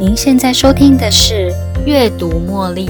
您现在收听的是《阅读茉莉》。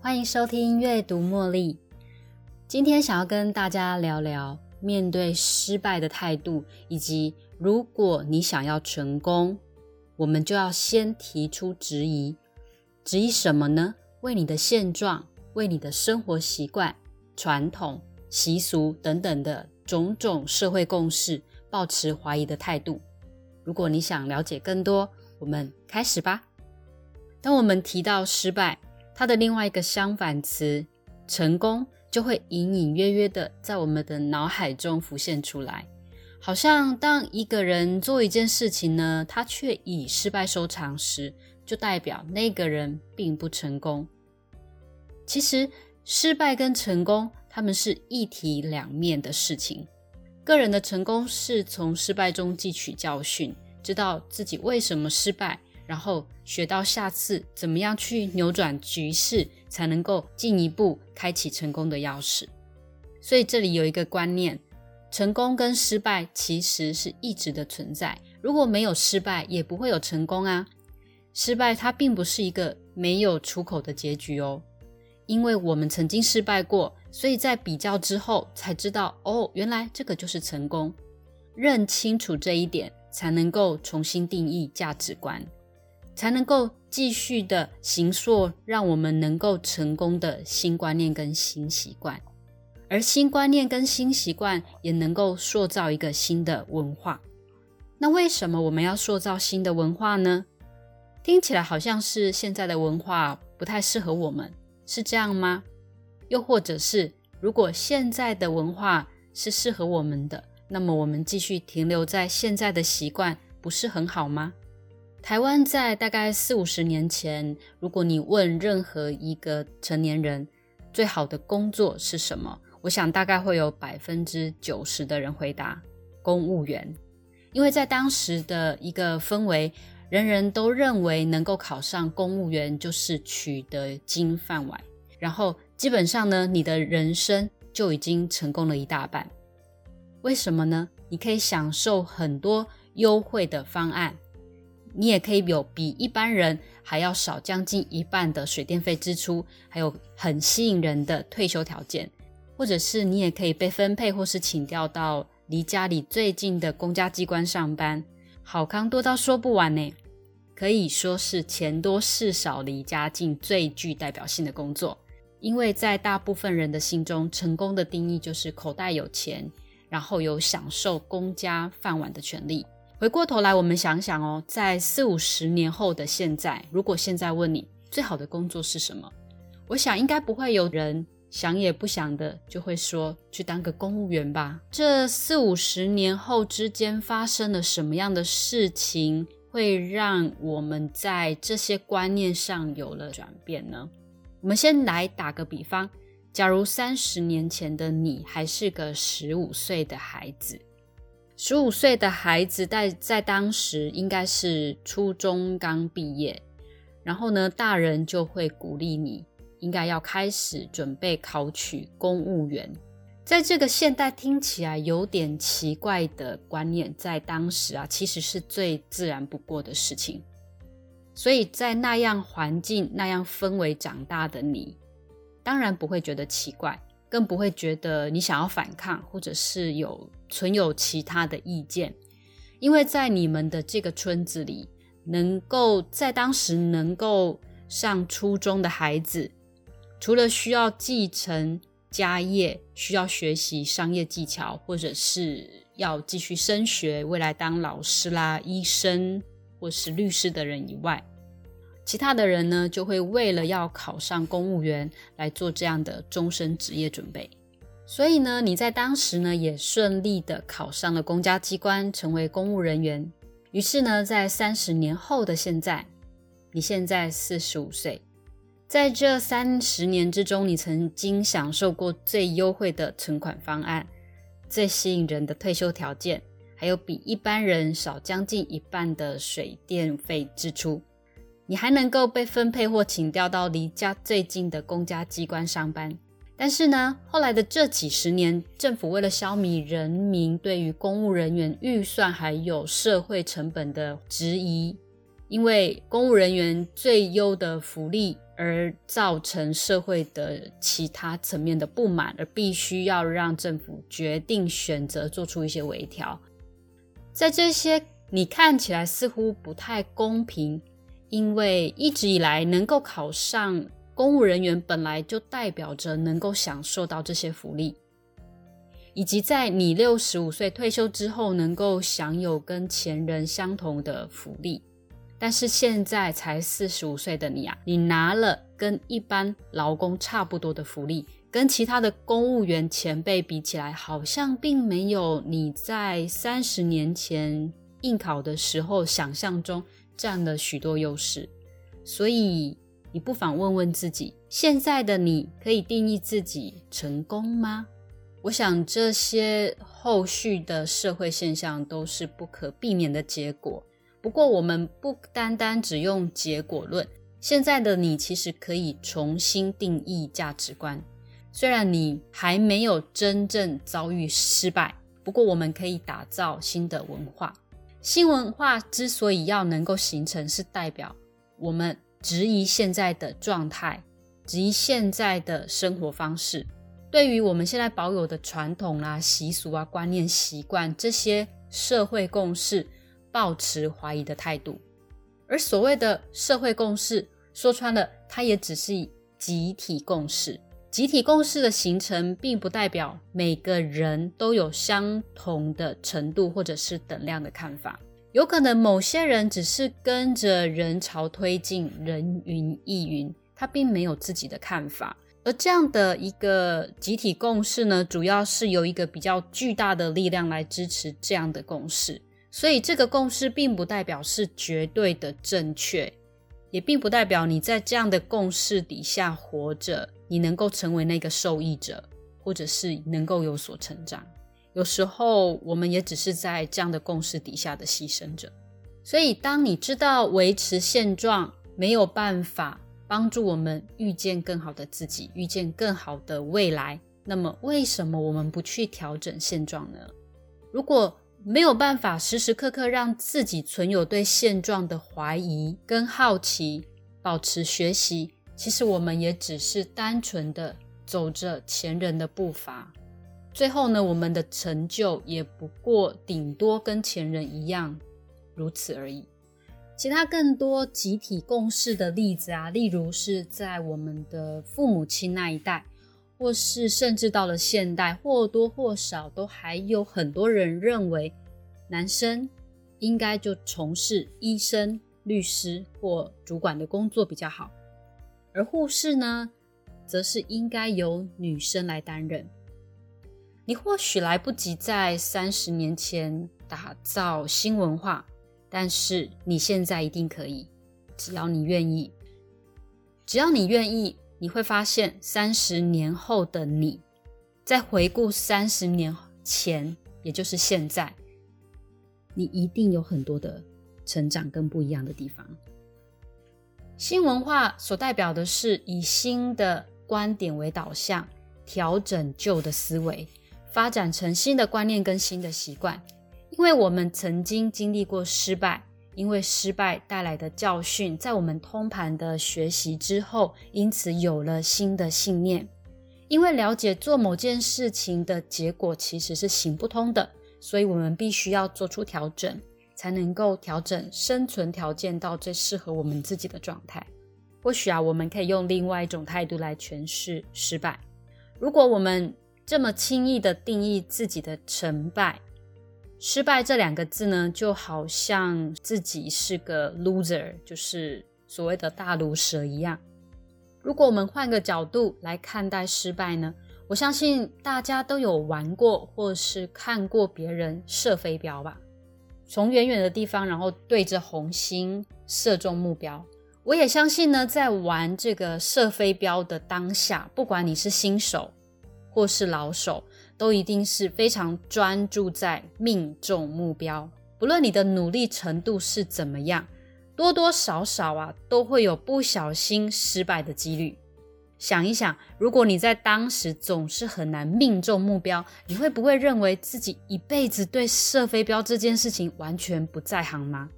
欢迎收听《阅读茉莉》。今天想要跟大家聊聊面对失败的态度，以及如果你想要成功，我们就要先提出质疑。质疑什么呢？为你的现状。为你的生活习惯、传统习俗等等的种种社会共识，保持怀疑的态度。如果你想了解更多，我们开始吧。当我们提到失败，它的另外一个相反词“成功”就会隐隐约约的在我们的脑海中浮现出来。好像当一个人做一件事情呢，他却以失败收场时，就代表那个人并不成功。其实，失败跟成功，他们是一体两面的事情。个人的成功是从失败中汲取教训，知道自己为什么失败，然后学到下次怎么样去扭转局势，才能够进一步开启成功的钥匙。所以这里有一个观念：成功跟失败其实是一直的存在。如果没有失败，也不会有成功啊。失败它并不是一个没有出口的结局哦。因为我们曾经失败过，所以在比较之后才知道，哦，原来这个就是成功。认清楚这一点，才能够重新定义价值观，才能够继续的形塑让我们能够成功的新观念跟新习惯。而新观念跟新习惯也能够塑造一个新的文化。那为什么我们要塑造新的文化呢？听起来好像是现在的文化不太适合我们。是这样吗？又或者是，如果现在的文化是适合我们的，那么我们继续停留在现在的习惯，不是很好吗？台湾在大概四五十年前，如果你问任何一个成年人最好的工作是什么，我想大概会有百分之九十的人回答公务员，因为在当时的一个氛围。人人都认为能够考上公务员就是取得金饭碗，然后基本上呢，你的人生就已经成功了一大半。为什么呢？你可以享受很多优惠的方案，你也可以有比一般人还要少将近一半的水电费支出，还有很吸引人的退休条件，或者是你也可以被分配或是请调到离家里最近的公家机关上班。好康多到说不完呢，可以说是钱多事少离家近最具代表性的工作。因为在大部分人的心中，成功的定义就是口袋有钱，然后有享受公家饭碗的权利。回过头来，我们想想哦，在四五十年后的现在，如果现在问你最好的工作是什么，我想应该不会有人。想也不想的就会说去当个公务员吧。这四五十年后之间发生了什么样的事情，会让我们在这些观念上有了转变呢？我们先来打个比方，假如三十年前的你还是个十五岁的孩子，十五岁的孩子在在当时应该是初中刚毕业，然后呢，大人就会鼓励你。应该要开始准备考取公务员，在这个现代听起来有点奇怪的观念，在当时啊，其实是最自然不过的事情。所以在那样环境、那样氛围长大的你，当然不会觉得奇怪，更不会觉得你想要反抗，或者是有存有其他的意见，因为在你们的这个村子里，能够在当时能够上初中的孩子。除了需要继承家业、需要学习商业技巧，或者是要继续升学，未来当老师啦、医生或是律师的人以外，其他的人呢，就会为了要考上公务员来做这样的终身职业准备。所以呢，你在当时呢，也顺利的考上了公家机关，成为公务人员。于是呢，在三十年后的现在，你现在四十五岁。在这三十年之中，你曾经享受过最优惠的存款方案、最吸引人的退休条件，还有比一般人少将近一半的水电费支出。你还能够被分配或请调到离家最近的公家机关上班。但是呢，后来的这几十年，政府为了消弭人民对于公务人员预算还有社会成本的质疑，因为公务人员最优的福利而造成社会的其他层面的不满，而必须要让政府决定选择做出一些微调。在这些你看起来似乎不太公平，因为一直以来能够考上。公务人员本来就代表着能够享受到这些福利，以及在你六十五岁退休之后能够享有跟前人相同的福利。但是现在才四十五岁的你啊，你拿了跟一般劳工差不多的福利，跟其他的公务员前辈比起来，好像并没有你在三十年前应考的时候想象中占了许多优势，所以。你不妨问问自己：现在的你可以定义自己成功吗？我想这些后续的社会现象都是不可避免的结果。不过，我们不单单只用结果论。现在的你其实可以重新定义价值观。虽然你还没有真正遭遇失败，不过我们可以打造新的文化。新文化之所以要能够形成，是代表我们。质疑现在的状态，质疑现在的生活方式，对于我们现在保有的传统啊、习俗啊、观念、习惯这些社会共识，抱持怀疑的态度。而所谓的社会共识，说穿了，它也只是集体共识。集体共识的形成，并不代表每个人都有相同的程度或者是等量的看法。有可能某些人只是跟着人潮推进，人云亦云，他并没有自己的看法。而这样的一个集体共识呢，主要是由一个比较巨大的力量来支持这样的共识。所以，这个共识并不代表是绝对的正确，也并不代表你在这样的共识底下活着，你能够成为那个受益者，或者是能够有所成长。有时候，我们也只是在这样的共识底下的牺牲者。所以，当你知道维持现状没有办法帮助我们遇见更好的自己，遇见更好的未来，那么为什么我们不去调整现状呢？如果没有办法时时刻刻让自己存有对现状的怀疑跟好奇，保持学习，其实我们也只是单纯的走着前人的步伐。最后呢，我们的成就也不过顶多跟前人一样，如此而已。其他更多集体共识的例子啊，例如是在我们的父母亲那一代，或是甚至到了现代，或多或少都还有很多人认为，男生应该就从事医生、律师或主管的工作比较好，而护士呢，则是应该由女生来担任。你或许来不及在三十年前打造新文化，但是你现在一定可以，只要你愿意。只要你愿意，你会发现三十年后的你，在回顾三十年前，也就是现在，你一定有很多的成长跟不一样的地方。新文化所代表的是以新的观点为导向，调整旧的思维。发展成新的观念跟新的习惯，因为我们曾经经历过失败，因为失败带来的教训，在我们通盘的学习之后，因此有了新的信念。因为了解做某件事情的结果其实是行不通的，所以我们必须要做出调整，才能够调整生存条件到最适合我们自己的状态。或许啊，我们可以用另外一种态度来诠释失败。如果我们这么轻易的定义自己的成败、失败这两个字呢，就好像自己是个 loser，就是所谓的大毒蛇一样。如果我们换个角度来看待失败呢，我相信大家都有玩过或是看过别人射飞镖吧，从远远的地方，然后对着红心射中目标。我也相信呢，在玩这个射飞镖的当下，不管你是新手。或是老手，都一定是非常专注在命中目标。不论你的努力程度是怎么样，多多少少啊都会有不小心失败的几率。想一想，如果你在当时总是很难命中目标，你会不会认为自己一辈子对射飞镖这件事情完全不在行吗？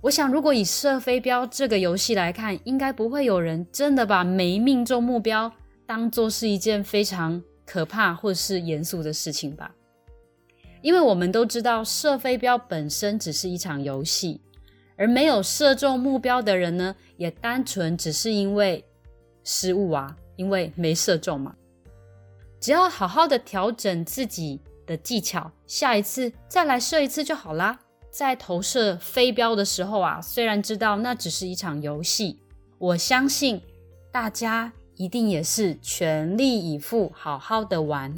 我想，如果以射飞镖这个游戏来看，应该不会有人真的把没命中目标当做是一件非常可怕或是严肃的事情吧？因为我们都知道，射飞镖本身只是一场游戏，而没有射中目标的人呢，也单纯只是因为失误啊，因为没射中嘛。只要好好的调整自己的技巧，下一次再来射一次就好啦。在投射飞镖的时候啊，虽然知道那只是一场游戏，我相信大家一定也是全力以赴，好好的玩。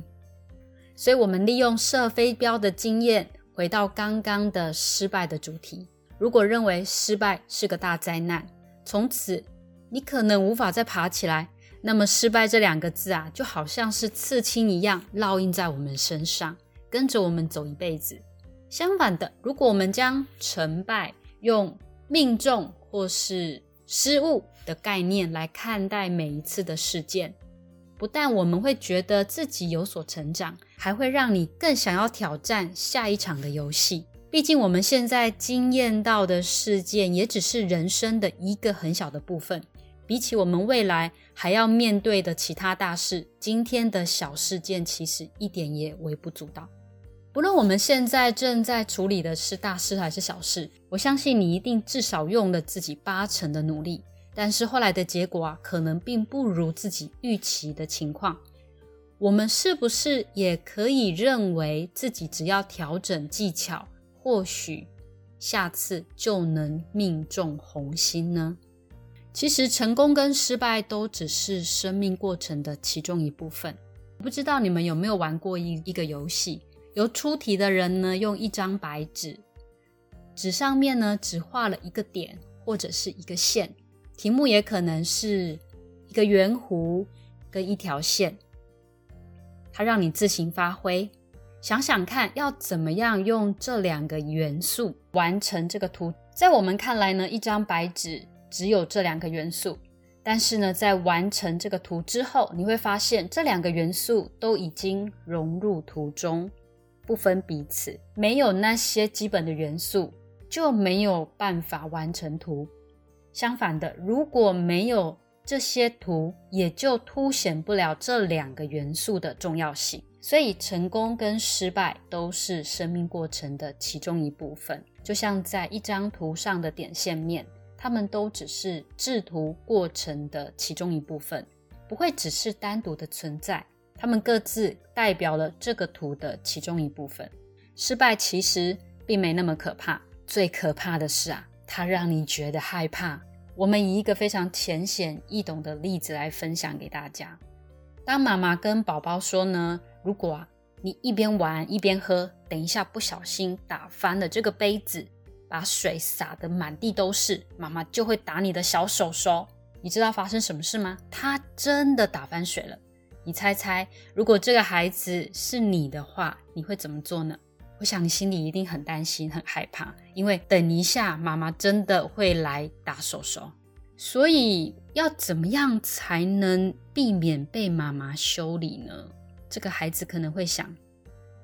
所以，我们利用射飞镖的经验，回到刚刚的失败的主题。如果认为失败是个大灾难，从此你可能无法再爬起来，那么“失败”这两个字啊，就好像是刺青一样，烙印在我们身上，跟着我们走一辈子。相反的，如果我们将成败用命中或是失误的概念来看待每一次的事件，不但我们会觉得自己有所成长，还会让你更想要挑战下一场的游戏。毕竟我们现在经验到的事件也只是人生的一个很小的部分，比起我们未来还要面对的其他大事，今天的小事件其实一点也微不足道。不论我们现在正在处理的是大事还是小事，我相信你一定至少用了自己八成的努力。但是后来的结果啊，可能并不如自己预期的情况。我们是不是也可以认为自己只要调整技巧，或许下次就能命中红心呢？其实成功跟失败都只是生命过程的其中一部分。不知道你们有没有玩过一一个游戏？由出题的人呢，用一张白纸，纸上面呢只画了一个点或者是一个线，题目也可能是一个圆弧跟一条线，它让你自行发挥，想想看要怎么样用这两个元素完成这个图。在我们看来呢，一张白纸只有这两个元素，但是呢，在完成这个图之后，你会发现这两个元素都已经融入图中。不分彼此，没有那些基本的元素，就没有办法完成图。相反的，如果没有这些图，也就凸显不了这两个元素的重要性。所以，成功跟失败都是生命过程的其中一部分，就像在一张图上的点线面，它们都只是制图过程的其中一部分，不会只是单独的存在。它们各自代表了这个图的其中一部分。失败其实并没那么可怕，最可怕的是啊，它让你觉得害怕。我们以一个非常浅显易懂的例子来分享给大家。当妈妈跟宝宝说呢，如果啊你一边玩一边喝，等一下不小心打翻了这个杯子，把水洒得满地都是，妈妈就会打你的小手手。你知道发生什么事吗？他真的打翻水了。你猜猜，如果这个孩子是你的话，你会怎么做呢？我想你心里一定很担心、很害怕，因为等一下妈妈真的会来打手手。所以要怎么样才能避免被妈妈修理呢？这个孩子可能会想：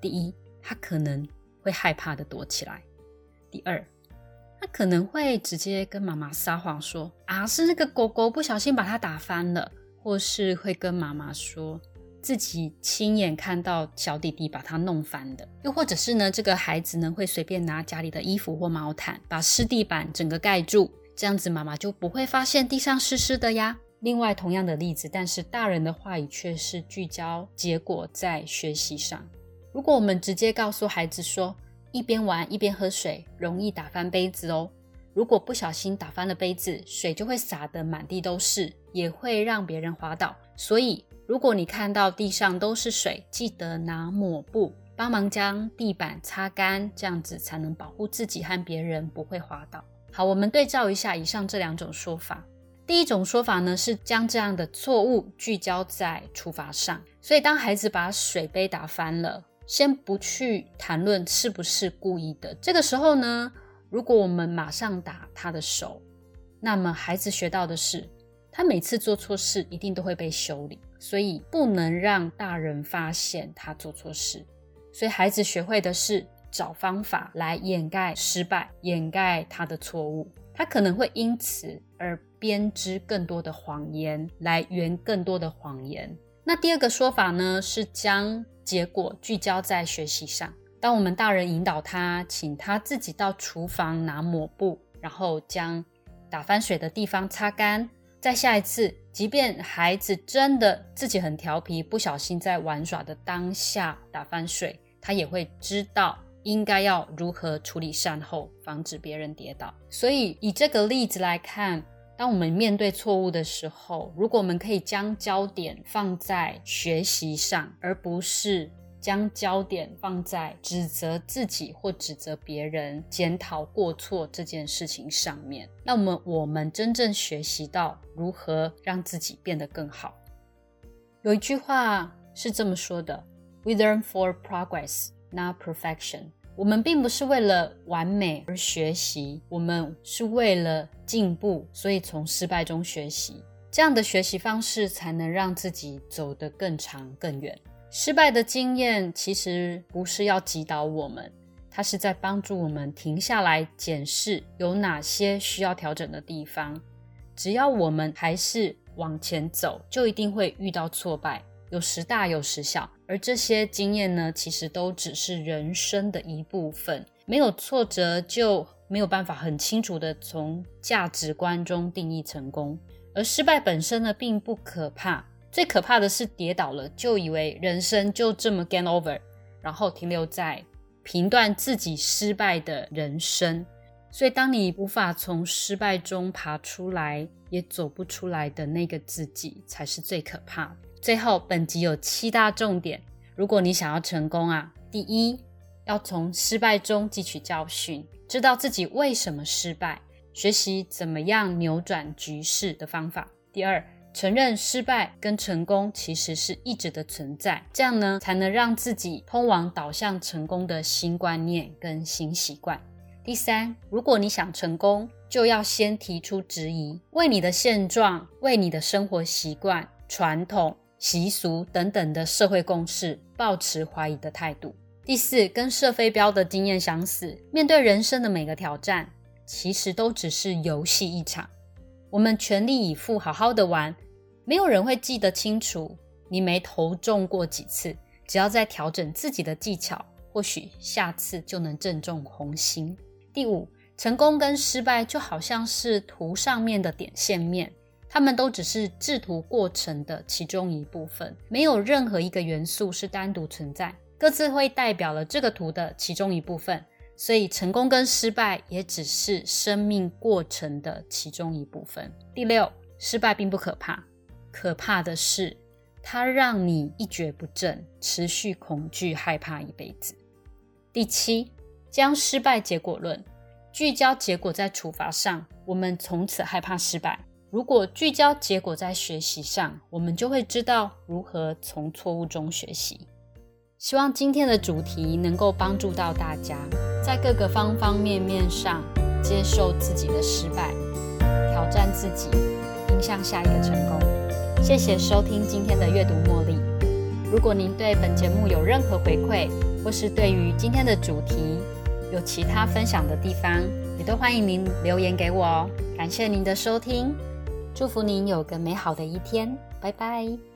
第一，他可能会害怕的躲起来；第二，他可能会直接跟妈妈撒谎说：啊，是那个狗狗不小心把他打翻了。或是会跟妈妈说自己亲眼看到小弟弟把他弄翻的，又或者是呢，这个孩子呢会随便拿家里的衣服或毛毯把湿地板整个盖住，这样子妈妈就不会发现地上湿湿的呀。另外，同样的例子，但是大人的话语却是聚焦结果在学习上。如果我们直接告诉孩子说，一边玩一边喝水，容易打翻杯子哦。如果不小心打翻了杯子，水就会洒得满地都是，也会让别人滑倒。所以，如果你看到地上都是水，记得拿抹布帮忙将地板擦干，这样子才能保护自己和别人不会滑倒。好，我们对照一下以上这两种说法。第一种说法呢，是将这样的错误聚焦在处罚上。所以，当孩子把水杯打翻了，先不去谈论是不是故意的，这个时候呢？如果我们马上打他的手，那么孩子学到的是，他每次做错事一定都会被修理，所以不能让大人发现他做错事。所以孩子学会的是找方法来掩盖失败，掩盖他的错误。他可能会因此而编织更多的谎言，来圆更多的谎言。那第二个说法呢，是将结果聚焦在学习上。当我们大人引导他，请他自己到厨房拿抹布，然后将打翻水的地方擦干。在下一次，即便孩子真的自己很调皮，不小心在玩耍的当下打翻水，他也会知道应该要如何处理善后，防止别人跌倒。所以，以这个例子来看，当我们面对错误的时候，如果我们可以将焦点放在学习上，而不是。将焦点放在指责自己或指责别人、检讨过错这件事情上面，那么我们真正学习到如何让自己变得更好。有一句话是这么说的：“We learn for progress, not perfection。”我们并不是为了完美而学习，我们是为了进步，所以从失败中学习。这样的学习方式才能让自己走得更长更远。失败的经验其实不是要击倒我们，它是在帮助我们停下来检视有哪些需要调整的地方。只要我们还是往前走，就一定会遇到挫败，有时大有时小。而这些经验呢，其实都只是人生的一部分。没有挫折，就没有办法很清楚的从价值观中定义成功。而失败本身呢，并不可怕。最可怕的是跌倒了，就以为人生就这么 game over，然后停留在评断自己失败的人生。所以，当你无法从失败中爬出来，也走不出来的那个自己，才是最可怕的。最后，本集有七大重点，如果你想要成功啊，第一，要从失败中汲取教训，知道自己为什么失败，学习怎么样扭转局势的方法。第二。承认失败跟成功其实是一直的存在，这样呢才能让自己通往导向成功的新观念跟新习惯。第三，如果你想成功，就要先提出质疑，为你的现状、为你的生活习惯、传统习俗等等的社会共识，保持怀疑的态度。第四，跟射飞镖的经验相似，面对人生的每个挑战，其实都只是游戏一场。我们全力以赴，好好的玩，没有人会记得清楚你没投中过几次。只要在调整自己的技巧，或许下次就能正中红心。第五，成功跟失败就好像是图上面的点线面，它们都只是制图过程的其中一部分，没有任何一个元素是单独存在，各自会代表了这个图的其中一部分。所以，成功跟失败也只是生命过程的其中一部分。第六，失败并不可怕，可怕的是它让你一蹶不振，持续恐惧、害怕一辈子。第七，将失败结果论聚焦结果在处罚上，我们从此害怕失败；如果聚焦结果在学习上，我们就会知道如何从错误中学习。希望今天的主题能够帮助到大家，在各个方方面面上接受自己的失败，挑战自己，迎向下一个成功。谢谢收听今天的阅读茉莉。如果您对本节目有任何回馈，或是对于今天的主题有其他分享的地方，也都欢迎您留言给我哦。感谢您的收听，祝福您有个美好的一天，拜拜。